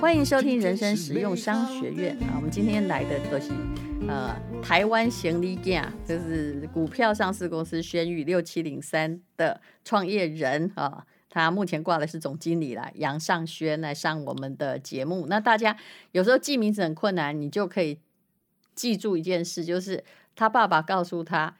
欢迎收听人生实用商学院啊！我们今天来的都是呃台湾行李架，就是股票上市公司轩宇六七零三的创业人啊，他目前挂的是总经理来杨尚轩来上我们的节目。那大家有时候记名字很困难，你就可以记住一件事，就是他爸爸告诉他。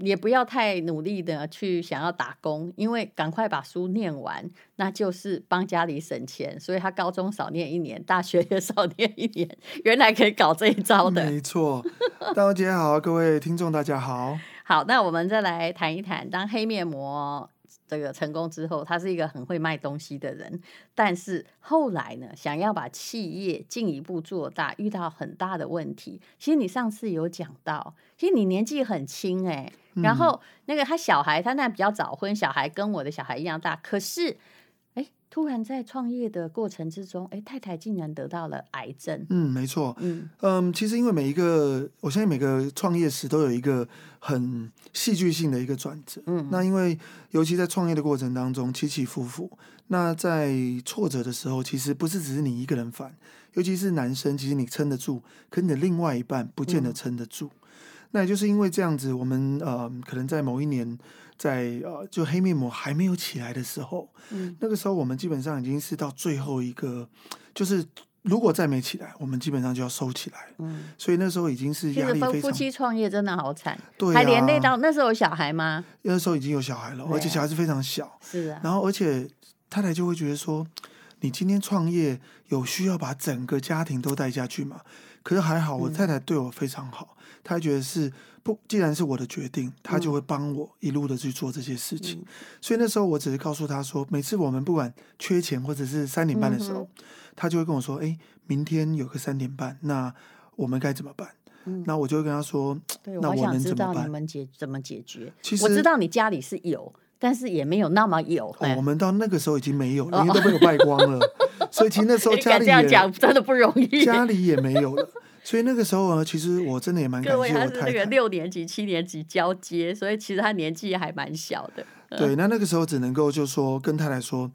也不要太努力的去想要打工，因为赶快把书念完，那就是帮家里省钱。所以他高中少念一年，大学也少念一年，原来可以搞这一招的。没错，大家姐好，各位听众大家好。好，那我们再来谈一谈，当黑面膜。这个成功之后，他是一个很会卖东西的人，但是后来呢，想要把企业进一步做大，遇到很大的问题。其实你上次有讲到，其实你年纪很轻哎，然后那个他小孩，他那比较早婚，小孩跟我的小孩一样大，可是。突然在创业的过程之中，哎，太太竟然得到了癌症。嗯，没错。嗯嗯，其实因为每一个，我相信每个创业时都有一个很戏剧性的一个转折。嗯，那因为尤其在创业的过程当中起起伏伏，那在挫折的时候，其实不是只是你一个人烦，尤其是男生，其实你撑得住，可你的另外一半不见得撑得住。嗯、那也就是因为这样子，我们呃，可能在某一年。在呃，就黑面膜还没有起来的时候，嗯，那个时候我们基本上已经是到最后一个，就是如果再没起来，我们基本上就要收起来，嗯，所以那时候已经是压力非常。夫妻创业真的好惨，对啊，还连累到那时候有小孩吗？那时候已经有小孩了，而且小孩子非常小，是啊。然后而且太太就会觉得说，你今天创业有需要把整个家庭都带下去吗？可是还好，我太太对我非常好，她觉得是。不，既然是我的决定，他就会帮我一路的去做这些事情。嗯、所以那时候我只是告诉他说，每次我们不管缺钱或者是三点半的时候，嗯、他就会跟我说：“哎，明天有个三点半，那我们该怎么办？”嗯、那我就会跟他说：“那我们怎么办？”我想知道你们解怎么解决？其实我知道你家里是有，但是也没有那么有。哦、我们到那个时候已经没有了，因为都被我败光了。哦、所以其实那时候 家里也这样讲真的不容易，家里也没有了。所以那个时候啊，其实我真的也蛮感谢我太太。各位，他是那个六年级、七年级交接，所以其实他年纪还蛮小的。对，那那个时候只能够就说跟太太说。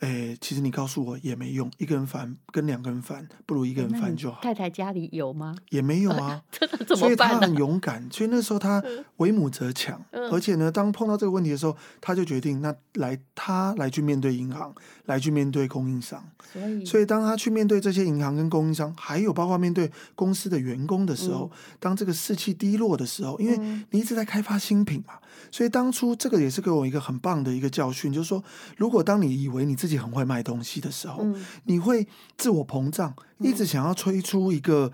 哎，其实你告诉我也没用，一个人烦跟两个人烦，不如一个人烦就好。太太家里有吗？也没有啊，这怎么办？所以他很勇敢，所以那时候他为母则强，嗯、而且呢，当碰到这个问题的时候，他就决定那来他来去面对银行，来去面对供应商。所以，所以当他去面对这些银行跟供应商，还有包括面对公司的员工的时候，嗯、当这个士气低落的时候，因为你一直在开发新品嘛，所以当初这个也是给我一个很棒的一个教训，就是说，如果当你以为你自己很会卖东西的时候，嗯、你会自我膨胀，一直想要推出一个、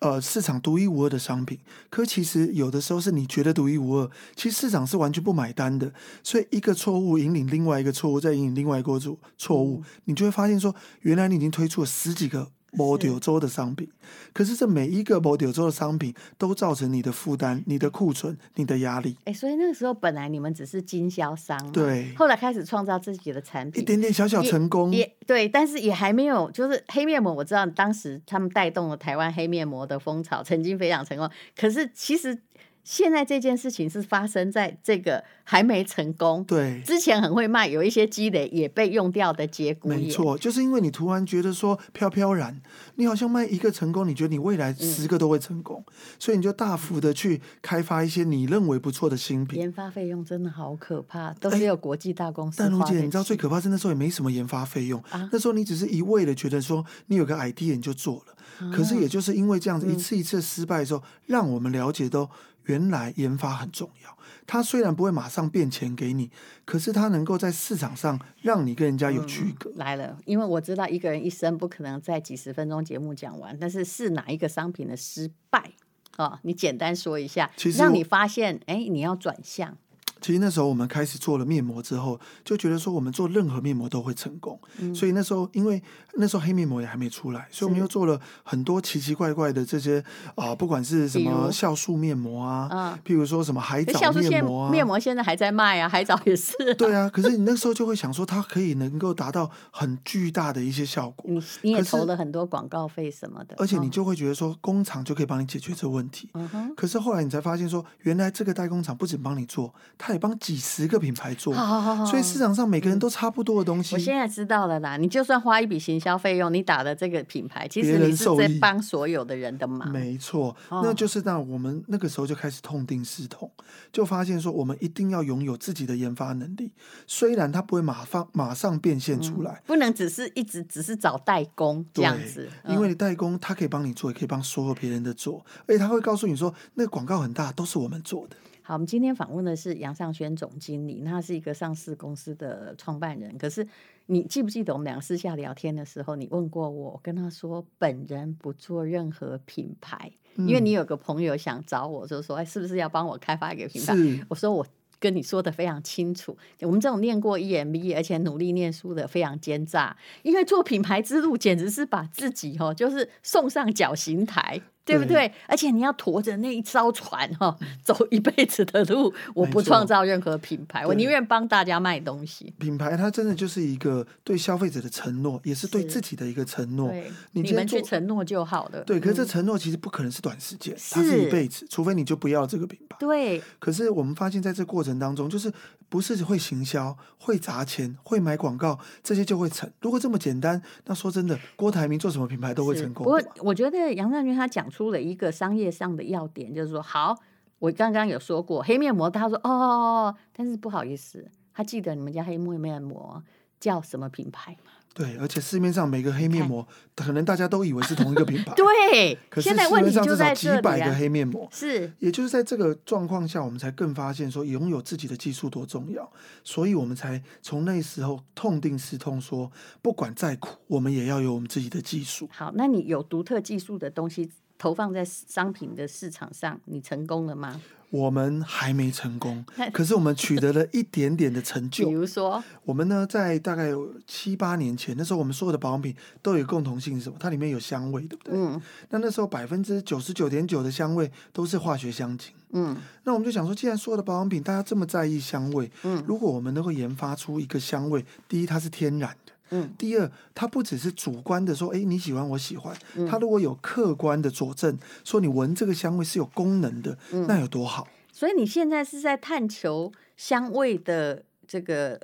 嗯、呃市场独一无二的商品。可其实有的时候是你觉得独一无二，其实市场是完全不买单的。所以一个错误引领另外一个错误，再引领另外一个错错误，嗯、你就会发现说，原来你已经推出了十几个。摩丢州的商品，可是这每一个摩丢州的商品都造成你的负担、你的库存、你的压力。哎，所以那个时候本来你们只是经销商，对，后来开始创造自己的产品，一点点小小成功，也，也对，但是也还没有，就是黑面膜，我知道当时他们带动了台湾黑面膜的风潮，曾经非常成功，可是其实。现在这件事情是发生在这个还没成功，对，之前很会卖，有一些积累也被用掉的结果。没错，就是因为你突然觉得说飘飘然，你好像卖一个成功，你觉得你未来十个都会成功，嗯、所以你就大幅的去开发一些你认为不错的新品。研发费用真的好可怕，都是有国际大公司。但如姐，你知道最可怕是那时候也没什么研发费用，啊、那时候你只是一味的觉得说你有个 idea 你就做了，啊、可是也就是因为这样子一次一次失败的时候，嗯、让我们了解到。原来研发很重要，它虽然不会马上变钱给你，可是它能够在市场上让你跟人家有区隔。嗯，来了，因为我知道一个人一生不可能在几十分钟节目讲完，但是是哪一个商品的失败啊？你简单说一下，其实让你发现，哎，你要转向。其实那时候我们开始做了面膜之后，就觉得说我们做任何面膜都会成功。嗯、所以那时候，因为那时候黑面膜也还没出来，所以我们又做了很多奇奇怪怪的这些啊、呃，不管是什么酵素面膜啊，啊，譬如说什么海藻面膜啊，面膜现在还在卖啊，海藻也是。对啊，可是你那时候就会想说，它可以能够达到很巨大的一些效果。你你也投了很多广告费什么的，而且你就会觉得说，工厂就可以帮你解决这个问题。嗯、可是后来你才发现说，原来这个代工厂不仅帮你做，它帮几十个品牌做，好好所以市场上每个人都差不多的东西。我现在知道了啦，你就算花一笔行销费用，你打的这个品牌，其实你是在帮所有的人的忙。没错，那就是那我们那个时候就开始痛定思痛，就发现说我们一定要拥有自己的研发能力，虽然它不会马上马上变现出来，嗯，不能只是一直只是找代工这样子，因为你代工他可以帮你做，也可以帮所有别人的做，而且他会告诉你说那个广告很大，都是我们做的。好，我们今天访问的是杨尚轩总经理，那他是一个上市公司的创办人。可是你记不记得我们两个私下聊天的时候，你问过我，跟他说本人不做任何品牌，嗯、因为你有个朋友想找我，就说哎，是不是要帮我开发一个品牌？我说我。跟你说的非常清楚，我们这种念过 EMBA 而且努力念书的非常奸诈，因为做品牌之路简直是把自己哦，就是送上绞刑台。对不对？而且你要驮着那一艘船哈，走一辈子的路。我不创造任何品牌，我宁愿帮大家卖东西。品牌它真的就是一个对消费者的承诺，也是对自己的一个承诺。你，你们去承诺就好了。对，可是这承诺其实不可能是短时间，它是一辈子，除非你就不要这个品牌。对。可是我们发现，在这过程当中，就是不是会行销、会砸钱、会买广告，这些就会成。如果这么简单，那说真的，郭台铭做什么品牌都会成功。不过，我觉得杨尚轩他讲。出了一个商业上的要点，就是说，好，我刚刚有说过黑面膜，他说哦，但是不好意思，他记得你们家黑面膜叫什么品牌吗？对，而且市面上每个黑面膜，可能大家都以为是同一个品牌。对，可是市面上至少几百个黑面膜。是，也就是在这个状况下，我们才更发现说，拥有自己的技术多重要。所以我们才从那时候痛定思痛，说不管再苦，我们也要有我们自己的技术。好，那你有独特技术的东西投放在商品的市场上，你成功了吗？我们还没成功，可是我们取得了一点点的成就。比如说，我们呢，在大概有七八年前，那时候我们所有的保养品都有共同性是什么？它里面有香味，对不对？嗯。那那时候百分之九十九点九的香味都是化学香精。嗯。那我们就想说，既然所有的保养品大家这么在意香味，嗯，如果我们能够研发出一个香味，第一它是天然的。嗯，第二，它不只是主观的说，哎，你喜欢，我喜欢。它如果有客观的佐证，说你闻这个香味是有功能的，那有多好？所以你现在是在探求香味的这个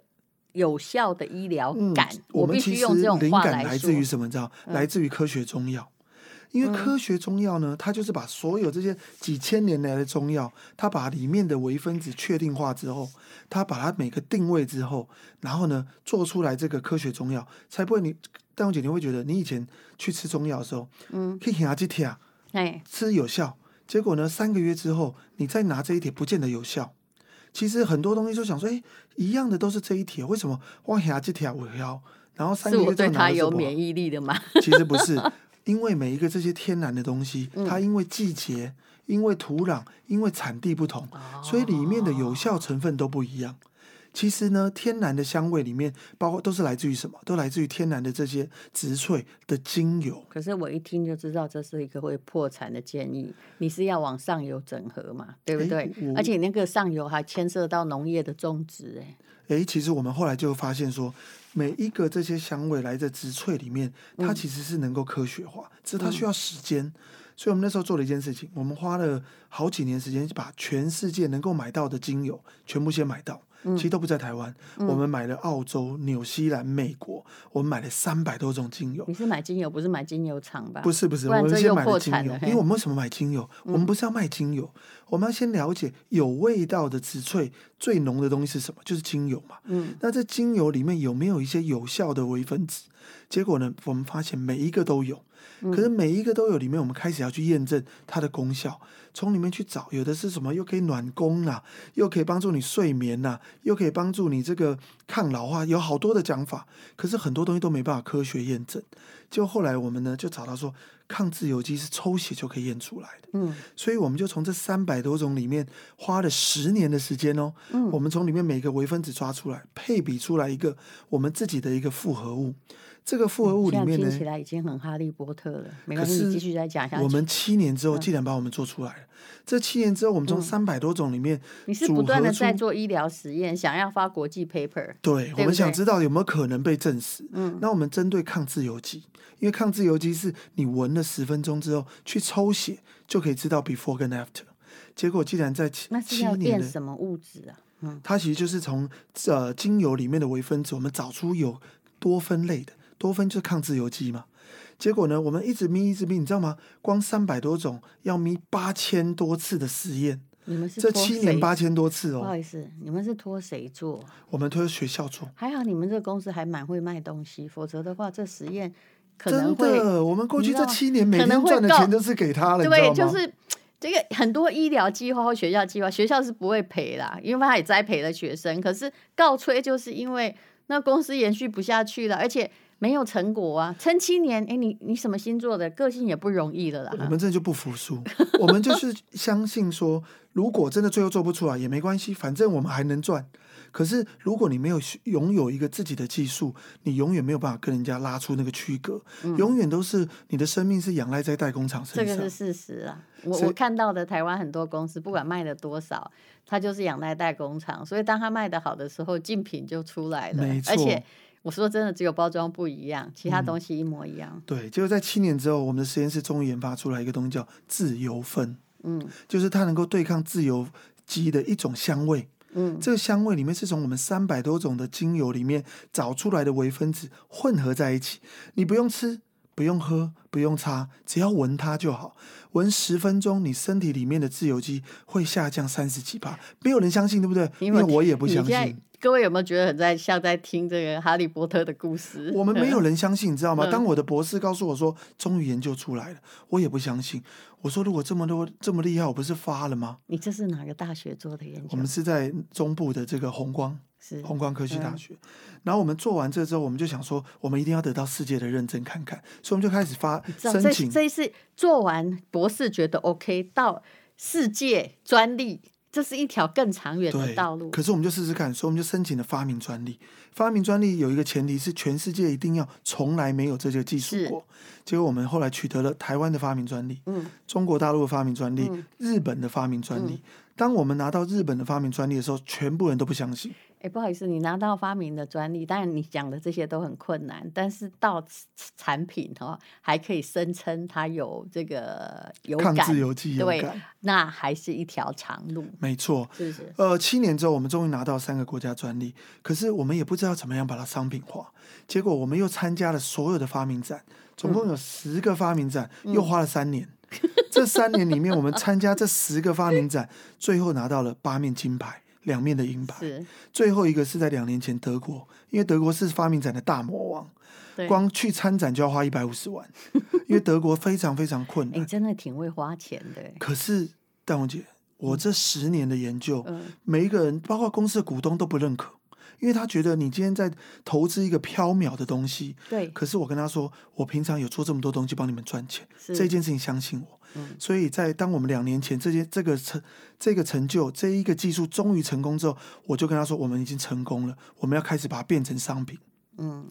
有效的医疗感。我必须用这种话来说。灵感来自于什么？你知道？来自于科学中药。因为科学中药呢，它就是把所有这些几千年来的中药，它把里面的微分子确定化之后，它把它每个定位之后，然后呢做出来这个科学中药，才不会你戴荣姐你会觉得你以前去吃中药的时候，嗯，可以拿几帖，哎，吃有效，结果呢三个月之后你再拿这一帖不见得有效。其实很多东西就想说，哎，一样的都是这一帖，为什么我拿几帖我要，然后三个月之后拿是我对它有免疫力的吗？其实不是。因为每一个这些天然的东西，它因为季节、因为土壤、因为产地不同，所以里面的有效成分都不一样。其实呢，天然的香味里面，包括都是来自于什么？都来自于天然的这些植萃的精油。可是我一听就知道这是一个会破产的建议。你是要往上游整合嘛？对不对？而且那个上游还牵涉到农业的种植。哎，其实我们后来就发现说。每一个这些香味来自植萃里面，它其实是能够科学化，只是它需要时间。嗯、所以我们那时候做了一件事情，我们花了好几年时间，把全世界能够买到的精油全部先买到。其实都不在台湾，嗯、我们买了澳洲、纽西兰、美国，我们买了三百多种精油。你是买精油，不是买精油厂吧？不是不是，我们先买了精油，因为我们为什么买精油？我们不是要卖精油，嗯、我们要先了解有味道的植萃最浓的东西是什么，就是精油嘛。嗯，那这精油里面有没有一些有效的微分子？结果呢，我们发现每一个都有。可是每一个都有，里面我们开始要去验证它的功效，从里面去找，有的是什么又可以暖宫啊，又可以帮助你睡眠呐，又可以帮助你这个抗老化，有好多的讲法。可是很多东西都没办法科学验证。就后来我们呢就找到说，抗自由基是抽血就可以验出来的。嗯，所以我们就从这三百多种里面花了十年的时间哦。嗯，我们从里面每个微分子抓出来，配比出来一个我们自己的一个复合物。这个复合物里面呢，听起来已经很哈利波特了。没关系，你继续再讲下去。我们七年之后，既然把我们做出来了，嗯、这七年之后，我们从三百多种里面、嗯，你是不断的在做医疗实验，想要发国际 paper。对，我们想知道有没有可能被证实。嗯，那我们针对抗自由基，因为抗自由基是你闻了十分钟之后去抽血就可以知道 before 跟 after。结果既然在七七年，那是要验什么物质啊？嗯，它其实就是从呃精油里面的微分子，我们找出有多酚类的，多酚就是抗自由基嘛。结果呢，我们一直咪一直咪，你知道吗？光三百多种要咪八千多次的实验，你们是这七年八千多次哦。不好意思，你们是托谁做？我们托学校做。还好你们这个公司还蛮会卖东西，否则的话这实验可能会。真的，我们过去这七年每天赚的钱都是给他了，对，就是这个很多医疗计划或学校计划，学校是不会赔啦，因为他也栽培了学生。可是告吹就是因为那公司延续不下去了，而且。没有成果啊，撑七年，哎，你你什么星座的个性也不容易了啦。我们这就不服输，我们就是相信说，如果真的最后做不出来也没关系，反正我们还能赚。可是如果你没有拥有一个自己的技术，你永远没有办法跟人家拉出那个区隔，嗯、永远都是你的生命是仰赖在代工厂身上。这个是事实啊，我我看到的台湾很多公司，不管卖了多少，它就是仰赖代工厂，所以当它卖的好的时候，竞品就出来了，没错。而且。我说真的，只有包装不一样，其他东西一模一样。嗯、对，结果在七年之后，我们的实验室终于研发出来一个东西叫自由酚。嗯，就是它能够对抗自由基的一种香味。嗯，这个香味里面是从我们三百多种的精油里面找出来的微分子混合在一起。你不用吃，不用喝，不用擦，只要闻它就好。闻十分钟，你身体里面的自由基会下降三十几帕。没有人相信，对不对？因为我也不相信。各位有没有觉得很在像在听这个《哈利波特》的故事？我们没有人相信，你知道吗？当我的博士告诉我说，终于研究出来了，我也不相信。我说，如果这么多这么厉害，我不是发了吗？你这是哪个大学做的研究？我们是在中部的这个红光，是弘光科技大学。嗯、然后我们做完这之后，我们就想说，我们一定要得到世界的认证，看看。所以我们就开始发申请。这一次做完博士觉得 OK，到世界专利。这是一条更长远的道路。可是我们就试试看，所以我们就申请了发明专利。发明专利有一个前提是，全世界一定要从来没有这个技术过。结果我们后来取得了台湾的发明专利，嗯，中国大陆的发明专利，嗯，日本的发明专利。嗯，当我们拿到日本的发明专利的时候，全部人都不相信。哎，不好意思，你拿到发明的专利，当然你讲的这些都很困难，但是到产品哦，还可以声称它有这个有感，抗自由基有感，对，那还是一条长路。没错，是是。呃，七年之后，我们终于拿到三个国家专利，可是我们也不知道怎么样把它商品化。结果我们又参加了所有的发明展，总共有十个发明展，嗯、又花了三年。嗯、这三年里面，我们参加这十个发明展，最后拿到了八面金牌。两面的银牌，是最后一个是在两年前德国，因为德国是发明展的大魔王，光去参展就要花一百五十万，因为德国非常非常困难。你、欸、真的挺会花钱的。可是戴红姐，我这十年的研究，嗯、每一个人，包括公司的股东都不认可，因为他觉得你今天在投资一个飘渺的东西。对。可是我跟他说，我平常有做这么多东西帮你们赚钱，是这件事情相信我。嗯、所以在当我们两年前这些这个成这个成就这一个技术终于成功之后，我就跟他说，我们已经成功了，我们要开始把它变成商品。嗯，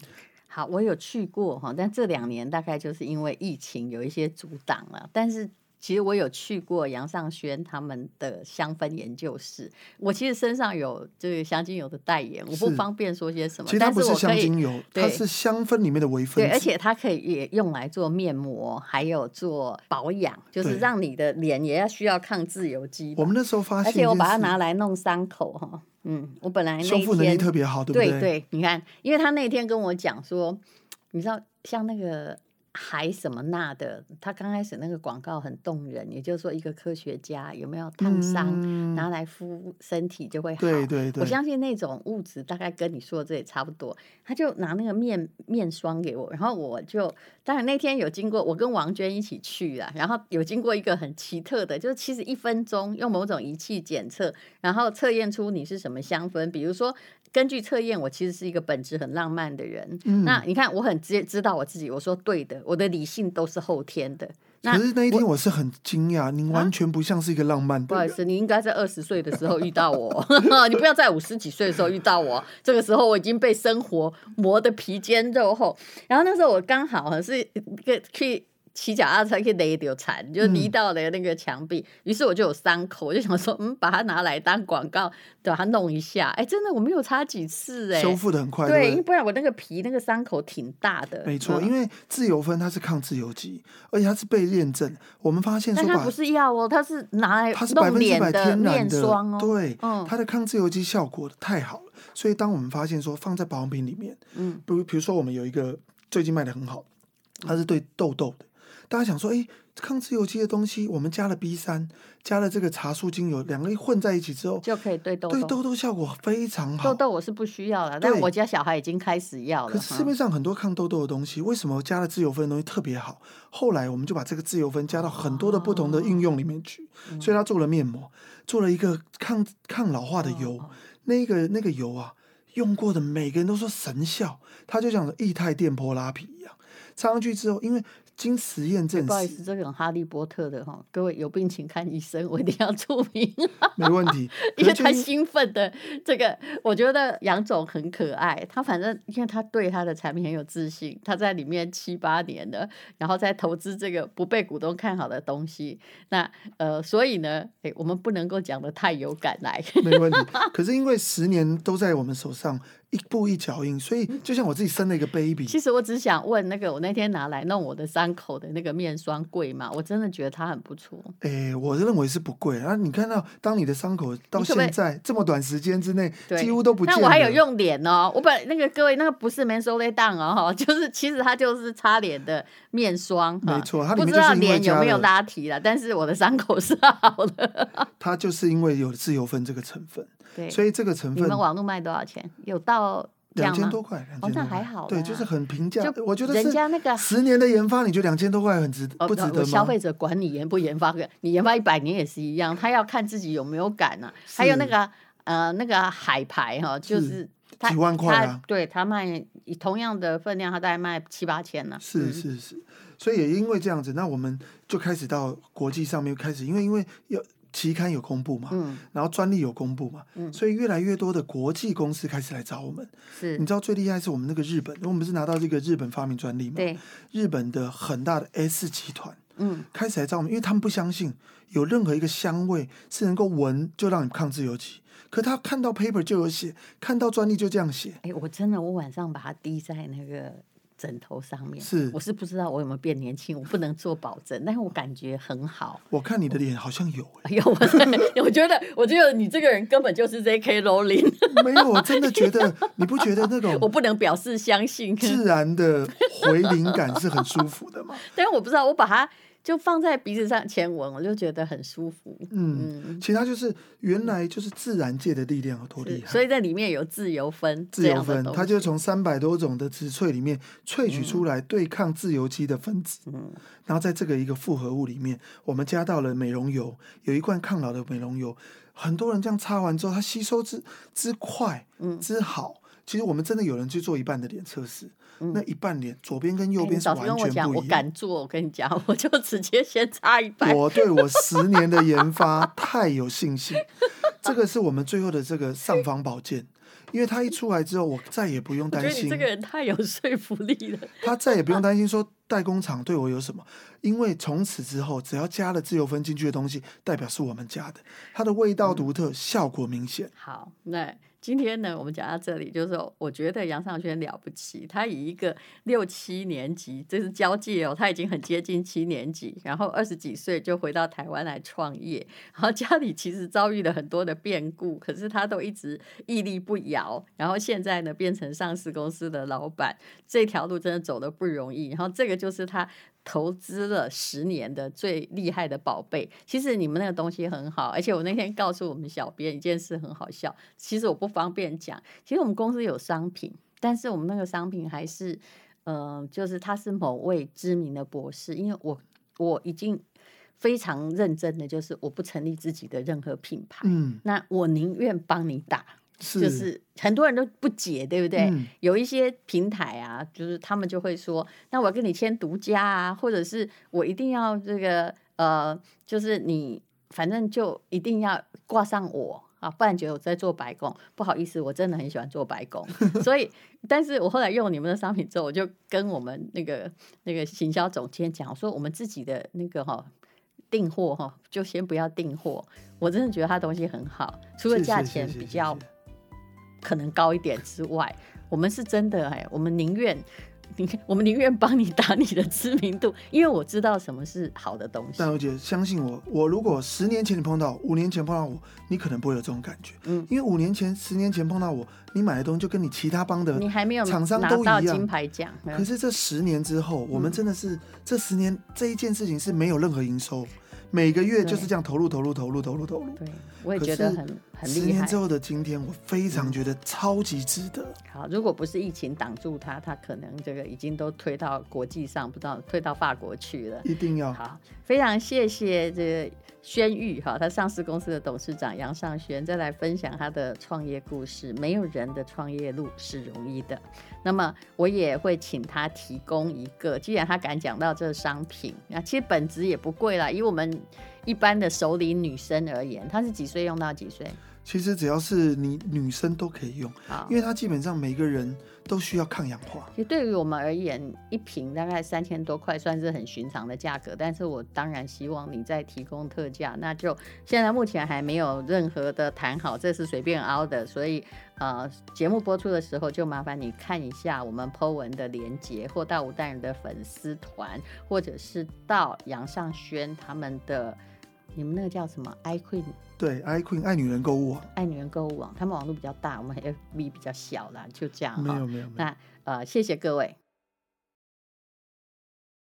好，我有去过哈，但这两年大概就是因为疫情有一些阻挡了，但是。其实我有去过杨尚轩他们的香氛研究室，我其实身上有这个香精油的代言，我不方便说些什么。其实它不是香精油，它是香氛里面的微分子。对，而且它可以也用来做面膜，还有做保养，就是让你的脸也要需要抗自由基。我们那时候发现，而且我把它拿来弄伤口哈，嗯，我本来那修复能力特别好，对不对？对对，你看，因为他那天跟我讲说，你知道像那个。还什么那的，他刚开始那个广告很动人，也就是说一个科学家有没有烫伤，嗯、拿来敷身体就会好。对对对，我相信那种物质大概跟你说的这也差不多。他就拿那个面面霜给我，然后我就当然那天有经过，我跟王娟一起去啊，然后有经过一个很奇特的，就是其实一分钟用某种仪器检测，然后测验出你是什么香氛，比如说。根据测验，我其实是一个本质很浪漫的人。嗯、那你看，我很直接知道我自己。我说对的，我的理性都是后天的。可是那一天我是很惊讶，您完全不像是一个浪漫的人。不好意思，你应该在二十岁的时候遇到我，你不要在五十几岁的时候遇到我。这个时候我已经被生活磨得皮坚肉厚。然后那时候我刚好是一个去。骑脚踏车可以勒掉残，就离到了那个墙壁，于、嗯、是我就有伤口，我就想说，嗯，把它拿来当广告，把它弄一下。哎，真的我没有擦几次，哎，修复的很快。对，不然我那个皮那个伤口挺大的。没错，嗯、因为自由芬它是抗自由基，而且它是被验证。我们发现说，它不是药哦，它是拿来它是百分之百天然的面霜哦。对，嗯，它的抗自由基效果太好了。所以当我们发现说放在保养品里面，嗯，比如比如说我们有一个最近卖的很好，它是对痘痘的。大家想说，哎，抗自由基的东西，我们加了 B 三，加了这个茶树精油，两个一混在一起之后，就可以对痘痘，对痘痘效果非常好。痘痘我是不需要了，但我家小孩已经开始要了。可是市面上很多抗痘痘的东西，为什么加了自由分的东西特别好？后来我们就把这个自由分加到很多的不同的应用里面去，哦、所以他做了面膜，做了一个抗抗老化的油，哦、那个那个油啊，用过的每个人都说神效，他就像液态电波拉皮一样，擦上去之后，因为。经实验证实，不好意思，这种哈利波特的哈，各位有病请看医生，我一定要出名。没问题，因为太兴奋的这个，我觉得杨总很可爱。他反正因为他对他的产品很有自信，他在里面七八年了，然后在投资这个不被股东看好的东西。那呃，所以呢，哎，我们不能够讲的太有感来。没问题，可是因为十年都在我们手上。一步一脚印，所以就像我自己生了一个 baby。其实我只想问那个，我那天拿来弄我的伤口的那个面霜贵吗？我真的觉得它很不错。哎、欸，我认为是不贵啊。你看到，当你的伤口到现在这么短时间之内几乎都不见了。那我还有用脸哦，我本那个各位那个不是 mentholated down 哦，就是其实它就是擦脸的面霜。没错，它不知道脸有没有拉提了，但是我的伤口是好的。它就是因为有自由分这个成分。对，所以这个成分，你们网络卖多少钱？有到两千多块，两千多块，哦，那还好。对，就是很平价。就我觉得人家那个十年的研发，你觉得两千多块很值，不值得吗？消费者管你研不研发，你研发一百年也是一样，他要看自己有没有敢啊。还有那个呃，那个海牌哈，就是几万块啊。对他卖同样的分量，他大概卖七八千呢。是是是，所以也因为这样子，那我们就开始到国际上面开始，因为因为要。期刊有公布嘛？嗯，然后专利有公布嘛？嗯，所以越来越多的国际公司开始来找我们。是，你知道最厉害是我们那个日本，因为我们是拿到这个日本发明专利嘛？对，日本的很大的 S 集团，嗯，开始来找我们，因为他们不相信有任何一个香味是能够闻就让你抗自由基，可他看到 paper 就有写，看到专利就这样写。哎，我真的，我晚上把它滴在那个。枕头上面是，我是不知道我有没有变年轻，我不能做保证，但是我感觉很好。我看你的脸好像有、欸，有，我觉得，我觉得你这个人根本就是 J.K. Rowling。没有，我真的觉得，你不觉得那种 我不能表示相信，自然的回灵感是很舒服的嘛？但是我不知道，我把它。就放在鼻子上前闻，我就觉得很舒服。嗯，嗯，其他就是原来就是自然界的力量有多厉害，所以在里面有自由分，自由分，它就从三百多种的植萃里面萃取出来对抗自由基的分子。嗯，然后在这个一个复合物里面，我们加到了美容油，有一罐抗老的美容油，很多人这样擦完之后，它吸收之之快，嗯，之好。其实我们真的有人去做一半的脸测试。那一半脸，左边跟右边是完全不一样。欸、我，我敢做，我跟你讲，我就直接先擦一半。我对我十年的研发太有信心，这个是我们最后的这个尚方宝剑，因为它一出来之后，我再也不用担心。这个人太有说服力了。他再也不用担心说代工厂对我有什么，因为从此之后，只要加了自由分进去的东西，代表是我们家的，它的味道独特，嗯、效果明显。好，那。今天呢，我们讲到这里，就是说，我觉得杨尚轩了不起。他以一个六七年级，这是交际哦，他已经很接近七年级，然后二十几岁就回到台湾来创业，然后家里其实遭遇了很多的变故，可是他都一直屹立不摇。然后现在呢，变成上市公司的老板，这条路真的走得不容易。然后这个就是他。投资了十年的最厉害的宝贝，其实你们那个东西很好，而且我那天告诉我们小编一件事很好笑，其实我不方便讲，其实我们公司有商品，但是我们那个商品还是，嗯、呃，就是他是某位知名的博士，因为我我已经非常认真的，就是我不成立自己的任何品牌，嗯，那我宁愿帮你打。是就是很多人都不解，对不对？嗯、有一些平台啊，就是他们就会说，那我要跟你签独家啊，或者是我一定要这个呃，就是你反正就一定要挂上我啊，不然觉得我在做白工。不好意思，我真的很喜欢做白工。所以，但是我后来用你们的商品之后，我就跟我们那个那个行销总监讲我说，我们自己的那个哈订货哈，就先不要订货。我真的觉得他东西很好，除了价钱比较可能高一点之外，我们是真的哎，我们宁愿。你，我们宁愿帮你打你的知名度，因为我知道什么是好的东西。但我姐相信我，我如果十年前你碰到，五年前碰到我，你可能不会有这种感觉。嗯，因为五年前、十年前碰到我，你买的东西就跟你其他帮的你还没有厂商都一样，金牌奖。可是这十年之后，我们真的是、嗯、这十年这一件事情是没有任何营收。每个月就是这样投入投入投入投入投入，对，我也觉得很很厉害。十年之后的今天，我非常觉得超级值得。好，如果不是疫情挡住他，他可能这个已经都推到国际上，不知道推到法国去了。一定要好，非常谢谢这个轩玉哈，他上市公司的董事长杨尚轩再来分享他的创业故事。没有人的创业路是容易的。那么我也会请他提供一个，既然他敢讲到这个商品，那其实本质也不贵啦，以我们一般的熟龄女生而言，她是几岁用到几岁？其实只要是你女生都可以用，因为它基本上每个人都需要抗氧化。其实对于我们而言，一瓶大概三千多块算是很寻常的价格，但是我当然希望你再提供特价，那就现在目前还没有任何的谈好，这是随便凹的，所以呃，节目播出的时候就麻烦你看一下我们 po 文的连接，或到吴淡人的粉丝团，或者是到杨尚轩他们的。你们那个叫什么？iQueen 对，iQueen 爱女人购物网，爱女人购物网，他们网络比较大，我们 FB 比较小啦，就这样。没有没有，没有。那呃，谢谢各位。